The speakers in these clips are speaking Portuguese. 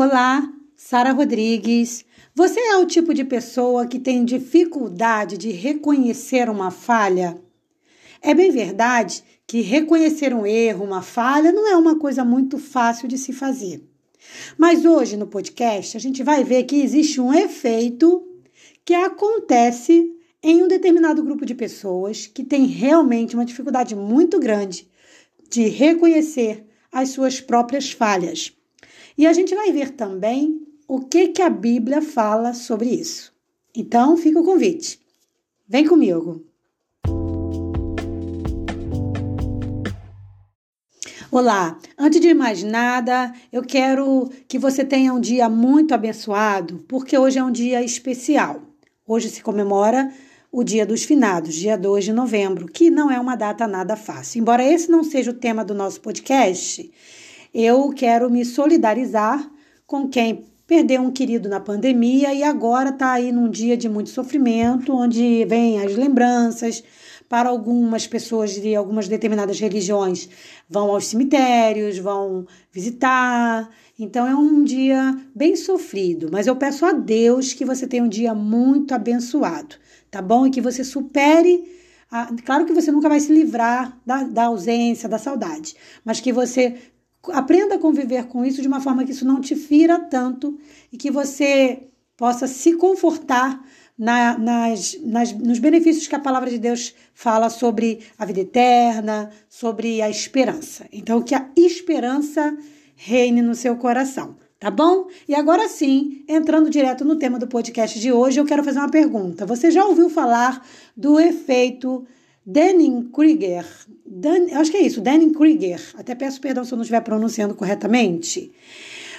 Olá, Sara Rodrigues. Você é o tipo de pessoa que tem dificuldade de reconhecer uma falha? É bem verdade que reconhecer um erro, uma falha, não é uma coisa muito fácil de se fazer. Mas hoje no podcast a gente vai ver que existe um efeito que acontece em um determinado grupo de pessoas que tem realmente uma dificuldade muito grande de reconhecer as suas próprias falhas. E a gente vai ver também o que, que a Bíblia fala sobre isso. Então, fica o convite. Vem comigo. Olá, antes de mais nada, eu quero que você tenha um dia muito abençoado, porque hoje é um dia especial. Hoje se comemora o Dia dos Finados, dia 2 de novembro, que não é uma data nada fácil. Embora esse não seja o tema do nosso podcast, eu quero me solidarizar com quem perdeu um querido na pandemia e agora está aí num dia de muito sofrimento, onde vem as lembranças. Para algumas pessoas de algumas determinadas religiões, vão aos cemitérios, vão visitar. Então é um dia bem sofrido, mas eu peço a Deus que você tenha um dia muito abençoado, tá bom? E que você supere. Claro que você nunca vai se livrar da, da ausência, da saudade, mas que você aprenda a conviver com isso de uma forma que isso não te fira tanto e que você possa se confortar na, nas, nas, nos benefícios que a palavra de Deus fala sobre a vida eterna, sobre a esperança. Então, que a esperança reine no seu coração, tá bom? E agora sim, entrando direto no tema do podcast de hoje, eu quero fazer uma pergunta. Você já ouviu falar do efeito Dunning-Kruger. Dan, acho que é isso, Dunning-Kruger. Até peço perdão se eu não estiver pronunciando corretamente.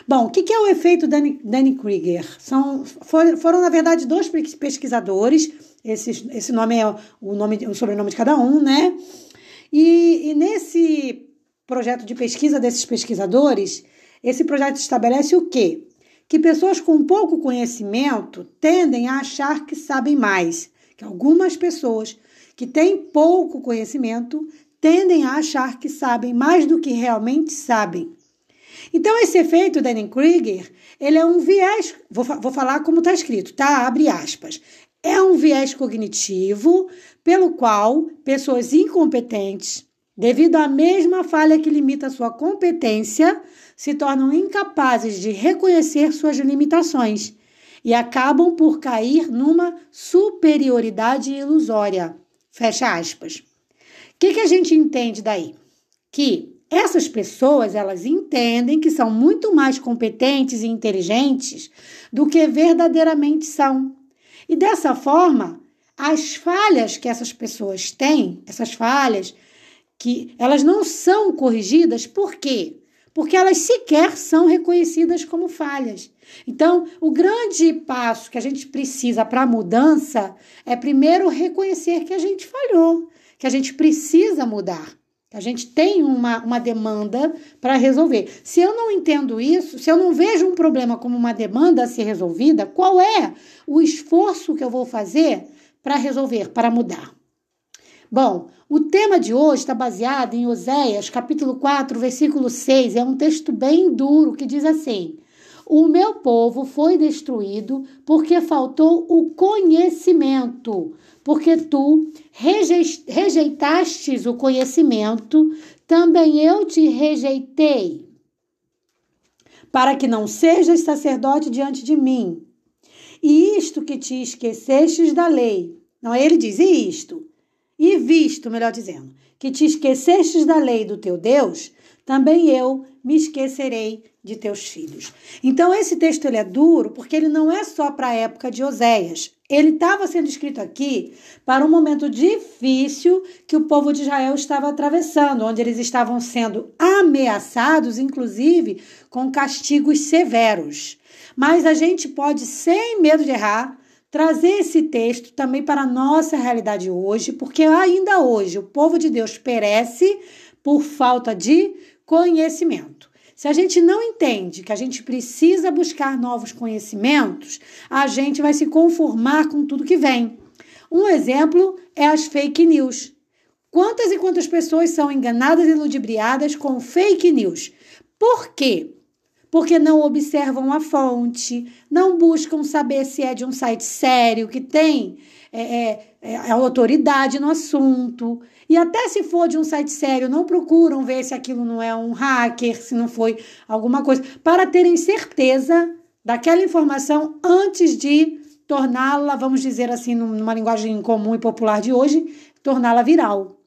Bom, o que é o efeito Dunning-Kruger? São, foram, na verdade, dois pesquisadores. Esse, esse nome é o, nome, o sobrenome de cada um, né? E, e nesse projeto de pesquisa desses pesquisadores, esse projeto estabelece o quê? Que pessoas com pouco conhecimento tendem a achar que sabem mais, que algumas pessoas que têm pouco conhecimento tendem a achar que sabem mais do que realmente sabem. Então, esse efeito Dunning-Kruger, ele é um viés, vou, vou falar como está escrito, tá? Abre aspas. É um viés cognitivo pelo qual pessoas incompetentes, devido à mesma falha que limita sua competência, se tornam incapazes de reconhecer suas limitações e acabam por cair numa superioridade ilusória. Fecha aspas. O que, que a gente entende daí? Que essas pessoas, elas entendem que são muito mais competentes e inteligentes do que verdadeiramente são. E dessa forma, as falhas que essas pessoas têm, essas falhas, que elas não são corrigidas, por quê? Porque elas sequer são reconhecidas como falhas. Então, o grande passo que a gente precisa para a mudança é primeiro reconhecer que a gente falhou, que a gente precisa mudar. que A gente tem uma, uma demanda para resolver. Se eu não entendo isso, se eu não vejo um problema como uma demanda a ser resolvida, qual é o esforço que eu vou fazer para resolver, para mudar? Bom, o tema de hoje está baseado em Oséias, capítulo 4, versículo 6. É um texto bem duro que diz assim: o meu povo foi destruído porque faltou o conhecimento, porque tu rejeitastes o conhecimento, também eu te rejeitei, para que não sejas sacerdote diante de mim. E isto que te esquecestes da lei. Não, ele diz, e isto? E visto, melhor dizendo, que te esquecestes da lei do teu Deus, também eu me esquecerei de teus filhos. Então esse texto ele é duro porque ele não é só para a época de Oséias. Ele estava sendo escrito aqui para um momento difícil que o povo de Israel estava atravessando, onde eles estavam sendo ameaçados, inclusive com castigos severos. Mas a gente pode, sem medo de errar, trazer esse texto também para a nossa realidade hoje, porque ainda hoje o povo de Deus perece por falta de conhecimento. Se a gente não entende que a gente precisa buscar novos conhecimentos, a gente vai se conformar com tudo que vem. Um exemplo é as fake news. Quantas e quantas pessoas são enganadas e ludibriadas com fake news? Por quê? Porque não observam a fonte, não buscam saber se é de um site sério que tem é, é, é, autoridade no assunto. E até se for de um site sério, não procuram ver se aquilo não é um hacker, se não foi alguma coisa, para terem certeza daquela informação antes de torná-la, vamos dizer assim, numa linguagem comum e popular de hoje, torná-la viral.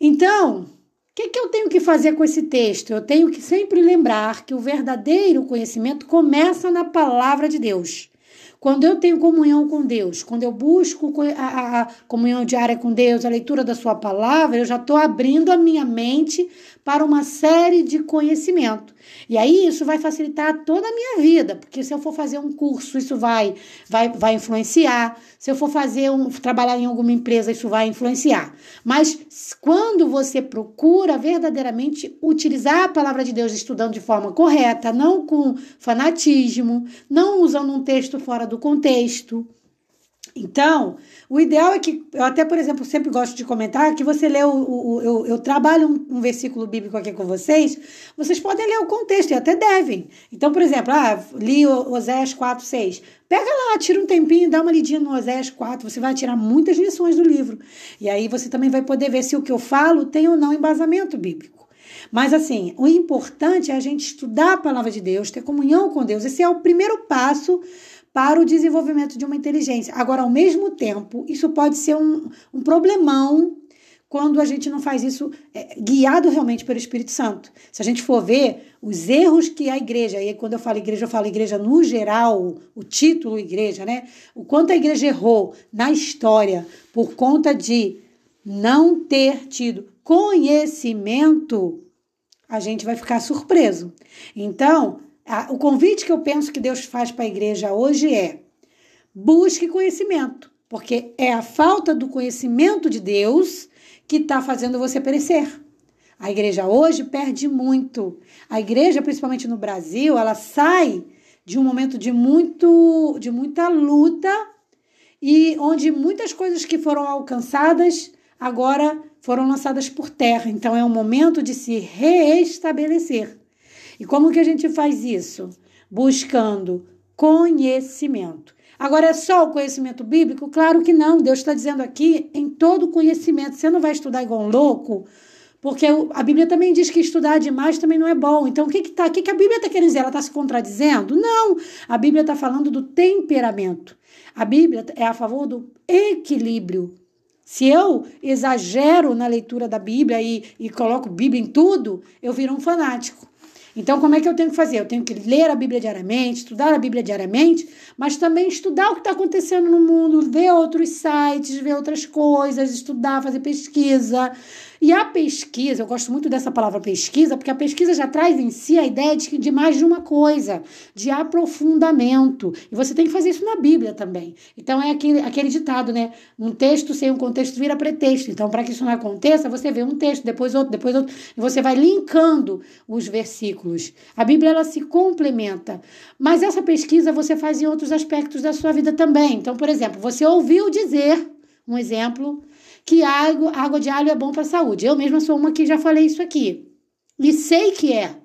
Então, o que, que eu tenho que fazer com esse texto? Eu tenho que sempre lembrar que o verdadeiro conhecimento começa na palavra de Deus. Quando eu tenho comunhão com Deus, quando eu busco a, comunhão diária com Deus, a leitura da Sua palavra, eu já estou abrindo a minha mente para uma série de conhecimento. E aí isso vai facilitar toda a minha vida, porque se eu for fazer um curso, isso vai vai, vai influenciar. Se eu for fazer um trabalhar em alguma empresa, isso vai influenciar. Mas quando você procura verdadeiramente utilizar a palavra de Deus estudando de forma correta, não com fanatismo, não usando um texto fora do contexto, então, o ideal é que, eu até, por exemplo, sempre gosto de comentar que você lê o. o, o eu, eu, trabalho um, um, versículo bíblico aqui com vocês, vocês podem ler o contexto e até devem. Então, por exemplo, ah, li Oséias 4, 6. Pega lá, tira um tempinho, dá uma lidinha no Oséias 4, você vai tirar muitas lições do livro. E aí você também vai poder ver se o que eu falo tem ou não embasamento bíblico. Mas assim, o importante é a gente estudar a palavra de Deus, ter comunhão com Deus. Esse é o primeiro passo para o desenvolvimento de uma inteligência. Agora, ao mesmo tempo, isso pode ser um, um problemão quando a gente não faz isso é, guiado realmente pelo Espírito Santo. Se a gente for ver os erros que a igreja, e quando eu falo igreja, eu falo igreja no geral, o título igreja, né? O quanto a igreja errou na história por conta de não ter tido conhecimento, a gente vai ficar surpreso. Então, o convite que eu penso que Deus faz para a igreja hoje é: busque conhecimento, porque é a falta do conhecimento de Deus que está fazendo você perecer. A igreja hoje perde muito. A igreja, principalmente no Brasil, ela sai de um momento de muito de muita luta e onde muitas coisas que foram alcançadas agora foram lançadas por terra. Então é um momento de se reestabelecer. E como que a gente faz isso? Buscando conhecimento. Agora, é só o conhecimento bíblico? Claro que não. Deus está dizendo aqui em todo conhecimento. Você não vai estudar igual um louco, porque a Bíblia também diz que estudar demais também não é bom. Então, o que, que, tá, o que, que a Bíblia está querendo dizer? Ela está se contradizendo? Não. A Bíblia está falando do temperamento. A Bíblia é a favor do equilíbrio. Se eu exagero na leitura da Bíblia e, e coloco Bíblia em tudo, eu viro um fanático. Então, como é que eu tenho que fazer? Eu tenho que ler a Bíblia diariamente, estudar a Bíblia diariamente, mas também estudar o que está acontecendo no mundo, ver outros sites, ver outras coisas, estudar, fazer pesquisa, e a pesquisa, eu gosto muito dessa palavra pesquisa, porque a pesquisa já traz em si a ideia de, de mais de uma coisa, de aprofundamento. E você tem que fazer isso na Bíblia também. Então é aquele, aquele ditado, né? Um texto sem um contexto vira pretexto. Então, para que isso não aconteça, você vê um texto, depois outro, depois outro, e você vai linkando os versículos. A Bíblia ela se complementa. Mas essa pesquisa você faz em outros aspectos da sua vida também. Então, por exemplo, você ouviu dizer, um exemplo, que água, água de alho é bom para a saúde. Eu mesma sou uma que já falei isso aqui. E sei que é.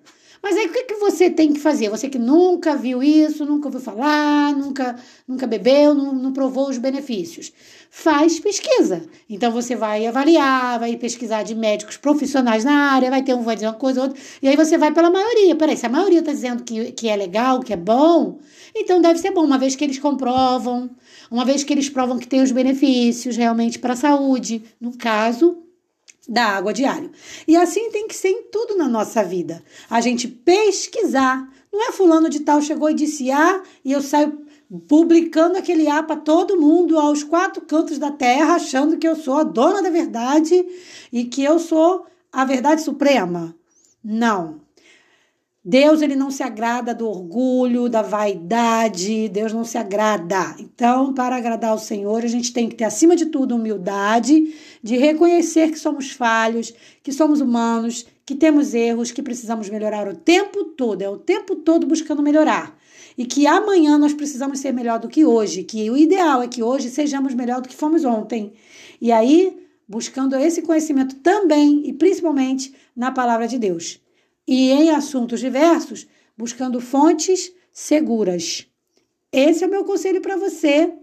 Mas aí o que, que você tem que fazer? Você que nunca viu isso, nunca ouviu falar, nunca, nunca bebeu, não, não provou os benefícios. Faz pesquisa. Então você vai avaliar, vai pesquisar de médicos profissionais na área, vai ter um, vai dizer uma coisa ou outra, e aí você vai pela maioria. Peraí, se a maioria está dizendo que, que é legal, que é bom, então deve ser bom, uma vez que eles comprovam, uma vez que eles provam que tem os benefícios realmente para a saúde, no caso da água diário. E assim tem que ser em tudo na nossa vida. A gente pesquisar. Não é fulano de tal chegou e disse A e eu saio publicando aquele A para todo mundo aos quatro cantos da terra, achando que eu sou a dona da verdade e que eu sou a verdade suprema. Não. Deus ele não se agrada do orgulho, da vaidade, Deus não se agrada. Então, para agradar ao Senhor, a gente tem que ter acima de tudo humildade, de reconhecer que somos falhos, que somos humanos, que temos erros, que precisamos melhorar o tempo todo, é o tempo todo buscando melhorar. E que amanhã nós precisamos ser melhor do que hoje, que o ideal é que hoje sejamos melhor do que fomos ontem. E aí, buscando esse conhecimento também e principalmente na palavra de Deus e em assuntos diversos, buscando fontes seguras. Esse é o meu conselho para você,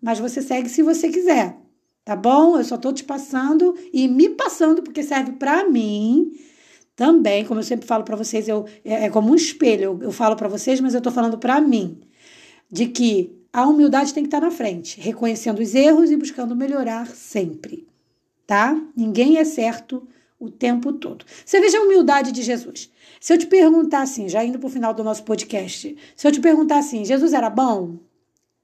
mas você segue se você quiser, tá bom? Eu só estou te passando e me passando porque serve para mim também, como eu sempre falo para vocês, eu, é, é, como um espelho. Eu, eu falo para vocês, mas eu estou falando para mim. De que a humildade tem que estar tá na frente, reconhecendo os erros e buscando melhorar sempre. Tá? Ninguém é certo o tempo todo. Você veja a humildade de Jesus. Se eu te perguntar assim, já indo para o final do nosso podcast, se eu te perguntar assim, Jesus era bom?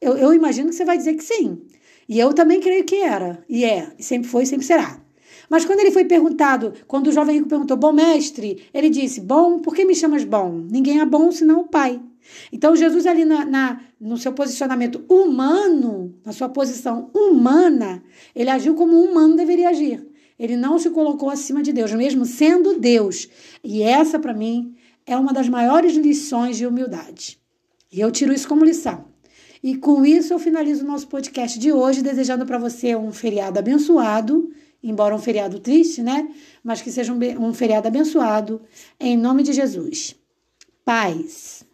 Eu, eu imagino que você vai dizer que sim. E eu também creio que era. E é. E sempre foi e sempre será. Mas quando ele foi perguntado, quando o jovem rico perguntou, bom mestre, ele disse, bom, por que me chamas bom? Ninguém é bom senão o Pai. Então, Jesus, ali na, na, no seu posicionamento humano, na sua posição humana, ele agiu como um humano deveria agir. Ele não se colocou acima de Deus, mesmo sendo Deus. E essa, para mim, é uma das maiores lições de humildade. E eu tiro isso como lição. E com isso eu finalizo o nosso podcast de hoje, desejando para você um feriado abençoado embora um feriado triste, né? Mas que seja um, um feriado abençoado, em nome de Jesus. Paz.